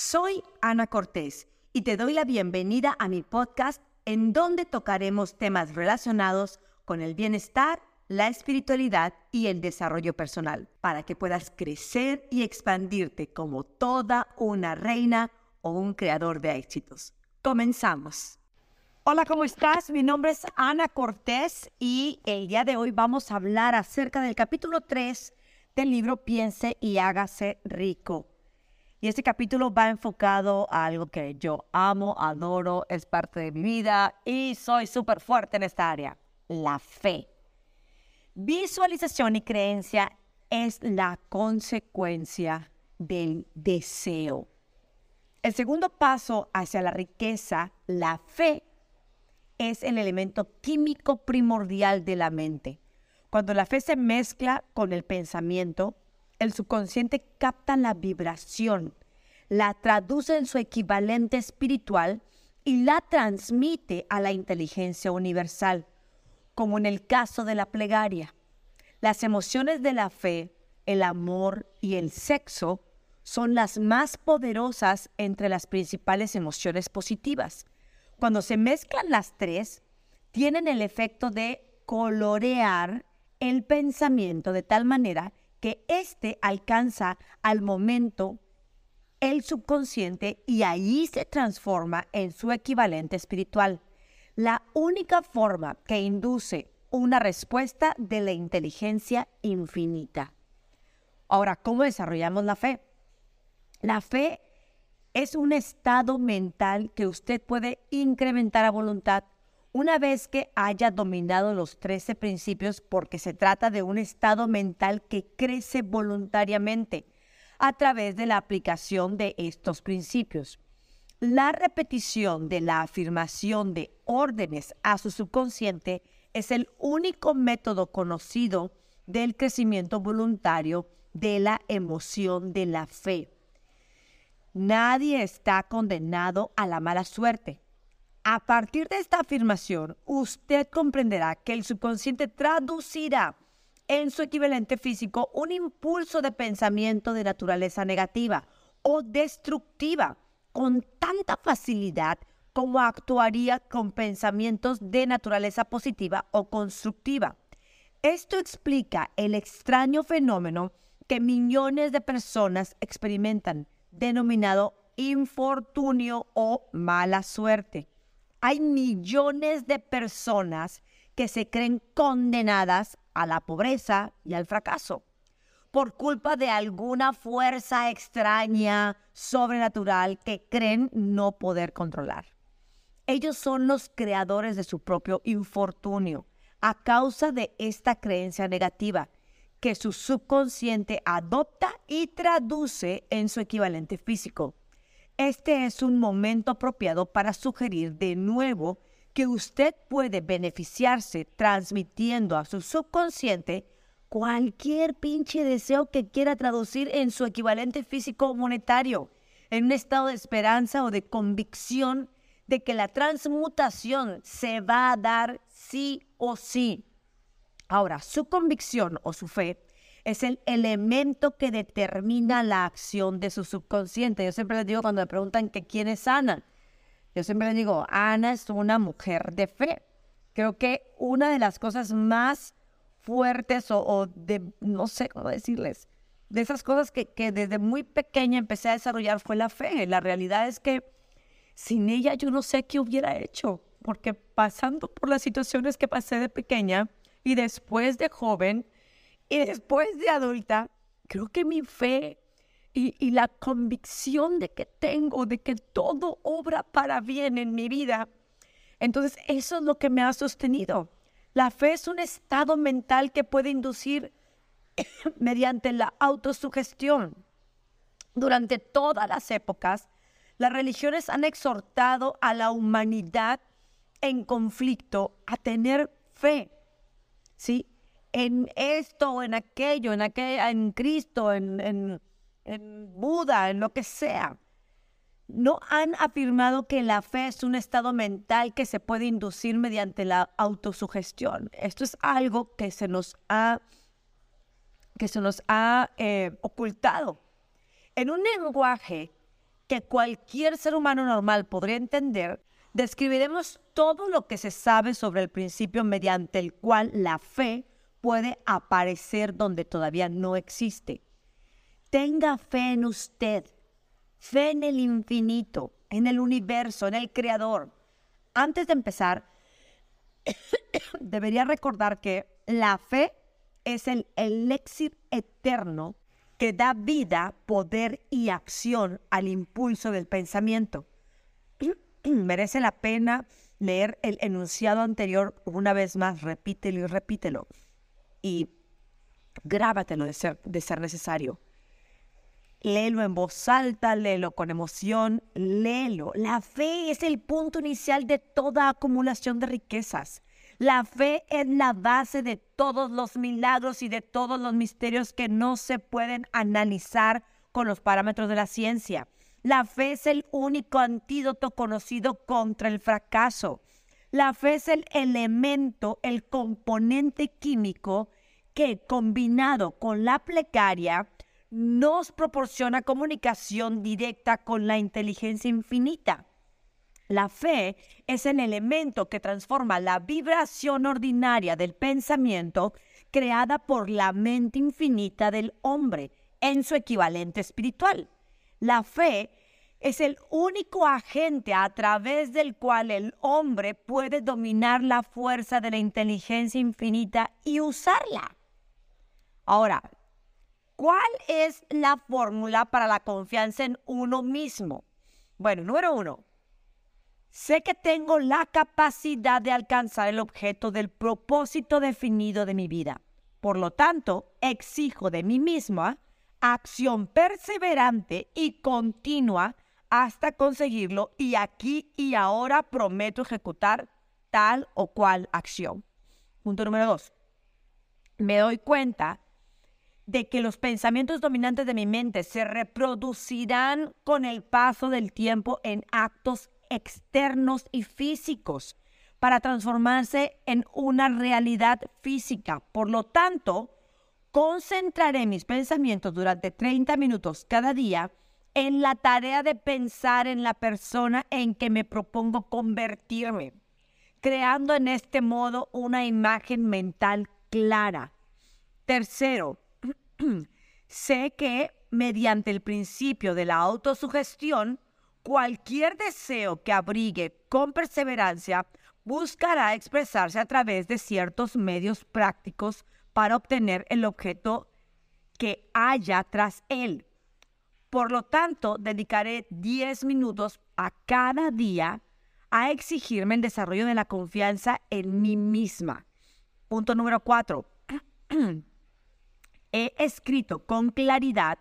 Soy Ana Cortés y te doy la bienvenida a mi podcast en donde tocaremos temas relacionados con el bienestar, la espiritualidad y el desarrollo personal para que puedas crecer y expandirte como toda una reina o un creador de éxitos. Comenzamos. Hola, ¿cómo estás? Mi nombre es Ana Cortés y el día de hoy vamos a hablar acerca del capítulo 3 del libro Piense y hágase rico. Y este capítulo va enfocado a algo que yo amo, adoro, es parte de mi vida y soy súper fuerte en esta área, la fe. Visualización y creencia es la consecuencia del deseo. El segundo paso hacia la riqueza, la fe, es el elemento químico primordial de la mente. Cuando la fe se mezcla con el pensamiento, el subconsciente capta la vibración, la traduce en su equivalente espiritual y la transmite a la inteligencia universal, como en el caso de la plegaria. Las emociones de la fe, el amor y el sexo son las más poderosas entre las principales emociones positivas. Cuando se mezclan las tres, tienen el efecto de colorear el pensamiento de tal manera que éste alcanza al momento el subconsciente y ahí se transforma en su equivalente espiritual. La única forma que induce una respuesta de la inteligencia infinita. Ahora, ¿cómo desarrollamos la fe? La fe es un estado mental que usted puede incrementar a voluntad una vez que haya dominado los 13 principios porque se trata de un estado mental que crece voluntariamente a través de la aplicación de estos principios. La repetición de la afirmación de órdenes a su subconsciente es el único método conocido del crecimiento voluntario de la emoción de la fe. Nadie está condenado a la mala suerte. A partir de esta afirmación, usted comprenderá que el subconsciente traducirá en su equivalente físico un impulso de pensamiento de naturaleza negativa o destructiva con tanta facilidad como actuaría con pensamientos de naturaleza positiva o constructiva. Esto explica el extraño fenómeno que millones de personas experimentan, denominado infortunio o mala suerte. Hay millones de personas que se creen condenadas a la pobreza y al fracaso por culpa de alguna fuerza extraña, sobrenatural que creen no poder controlar. Ellos son los creadores de su propio infortunio a causa de esta creencia negativa que su subconsciente adopta y traduce en su equivalente físico. Este es un momento apropiado para sugerir de nuevo que usted puede beneficiarse transmitiendo a su subconsciente cualquier pinche deseo que quiera traducir en su equivalente físico monetario, en un estado de esperanza o de convicción de que la transmutación se va a dar sí o sí. Ahora, su convicción o su fe es el elemento que determina la acción de su subconsciente. Yo siempre les digo cuando me preguntan que quién es Ana, yo siempre le digo, Ana es una mujer de fe. Creo que una de las cosas más fuertes o, de, no sé cómo decirles, de esas cosas que, que desde muy pequeña empecé a desarrollar fue la fe. La realidad es que sin ella yo no sé qué hubiera hecho, porque pasando por las situaciones que pasé de pequeña y después de joven y después de adulta, creo que mi fe y, la convicción de que tengo, de que todo obra para bien en mi vida. Entonces, eso es lo que me ha sostenido. La fe es un estado mental que puede inducir mediante la autosugestión. Durante todas las épocas, las religiones han exhortado a la humanidad en conflicto a tener fe, ¿sí? En esto, en aquello, en, aquel, en Cristo, en en Buda, en lo que sea, no han afirmado que la fe es un estado mental que se puede inducir mediante la autosugestión. Esto es algo que se nos ha, que se nos ha eh, ocultado. En un lenguaje que cualquier ser humano normal podría entender, describiremos todo lo que se sabe sobre el principio mediante el cual la fe puede aparecer donde todavía no existe. Tenga fe en usted, fe en el infinito, en el universo, en el creador. Antes de empezar, debería recordar que la fe es el elixir eterno que da vida, poder y acción al impulso del pensamiento. Merece la pena leer el enunciado anterior una vez más, repítelo y repítelo. Y grábatelo de ser, de ser necesario. Léelo en voz alta, léelo con emoción, léelo. La fe es el punto inicial de toda acumulación de riquezas. La fe es la base de todos los milagros y de todos los misterios que no se pueden analizar con los parámetros de la ciencia. La fe es el único antídoto conocido contra el fracaso. La fe es el elemento, el componente químico que combinado con la plegaria nos proporciona comunicación directa con la inteligencia infinita. La fe es el elemento que transforma la vibración ordinaria del pensamiento creada por la mente infinita del hombre en su equivalente espiritual. La fe es el único agente a través del cual el hombre puede dominar la fuerza de la inteligencia infinita y usarla. Ahora, ¿cuál es la fórmula para la confianza en uno mismo? Bueno, número uno, Sé que tengo la capacidad de alcanzar el objeto del propósito definido de mi vida. Por lo tanto, exijo de mí misma acción perseverante y continua hasta conseguirlo y aquí y ahora prometo ejecutar tal o cual acción. Punto número dos. Me doy cuenta de que los pensamientos dominantes de mi mente se reproducirán con el paso del tiempo en actos externos y físicos para transformarse en una realidad física. Por lo tanto, concentraré mis pensamientos durante 30 minutos cada día en la tarea de pensar en la persona en que me propongo convertirme, creando en este modo una imagen mental clara. Tercero, sé que mediante el principio de la autosugestión, cualquier deseo que abrigue con perseverancia buscará expresarse a través de ciertos medios prácticos para obtener el objeto que haya tras él. Por lo tanto, dedicaré 10 minutos a cada día a exigirme el desarrollo de la confianza en mí misma. Punto número 4. He escrito con claridad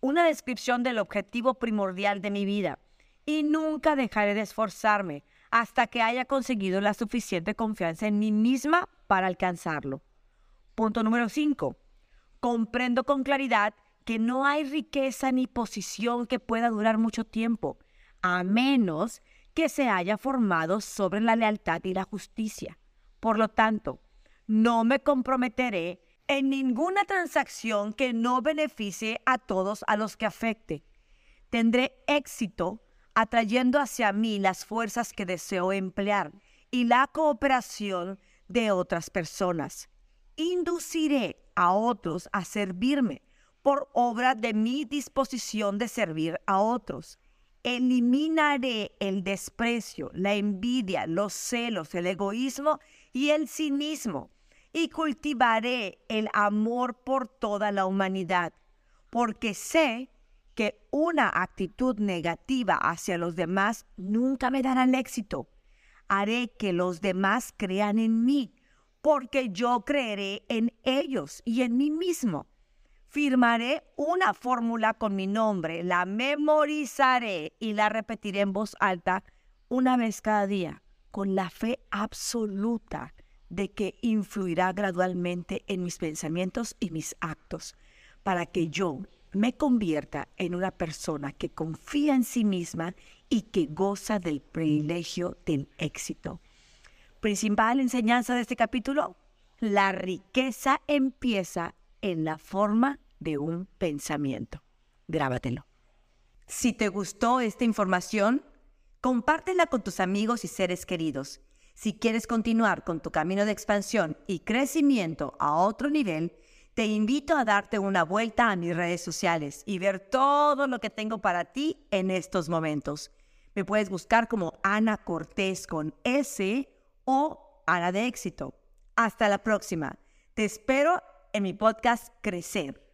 una descripción del objetivo primordial de mi vida y nunca dejaré de esforzarme hasta que haya conseguido la suficiente confianza en mí misma para alcanzarlo. Punto número 5. Comprendo con claridad que no hay riqueza ni posición que pueda durar mucho tiempo, a menos que se haya formado sobre la lealtad y la justicia. Por lo tanto, no me comprometeré en ninguna transacción que no beneficie a todos a los que afecte. Tendré éxito atrayendo hacia mí las fuerzas que deseo emplear y la cooperación de otras personas. Induciré a otros a servirme por obra de mi disposición de servir a otros. Eliminaré el desprecio, la envidia, los celos, el egoísmo y el cinismo y cultivaré el amor por toda la humanidad, porque sé que una actitud negativa hacia los demás nunca me dará el éxito. Haré que los demás crean en mí, porque yo creeré en ellos y en mí mismo. Firmaré una fórmula con mi nombre, la memorizaré y la repetiré en voz alta una vez cada día, con la fe absoluta de que influirá gradualmente en mis pensamientos y mis actos, para que yo me convierta en una persona que confía en sí misma y que goza del privilegio del éxito. Principal enseñanza de este capítulo, la riqueza empieza en la forma de un pensamiento. Grábatelo. Si te gustó esta información, compártela con tus amigos y seres queridos. Si quieres continuar con tu camino de expansión y crecimiento a otro nivel, te invito a darte una vuelta a mis redes sociales y ver todo lo que tengo para ti en estos momentos. Me puedes buscar como Ana Cortés con S o Ana de éxito. Hasta la próxima. Te espero en mi podcast Crecer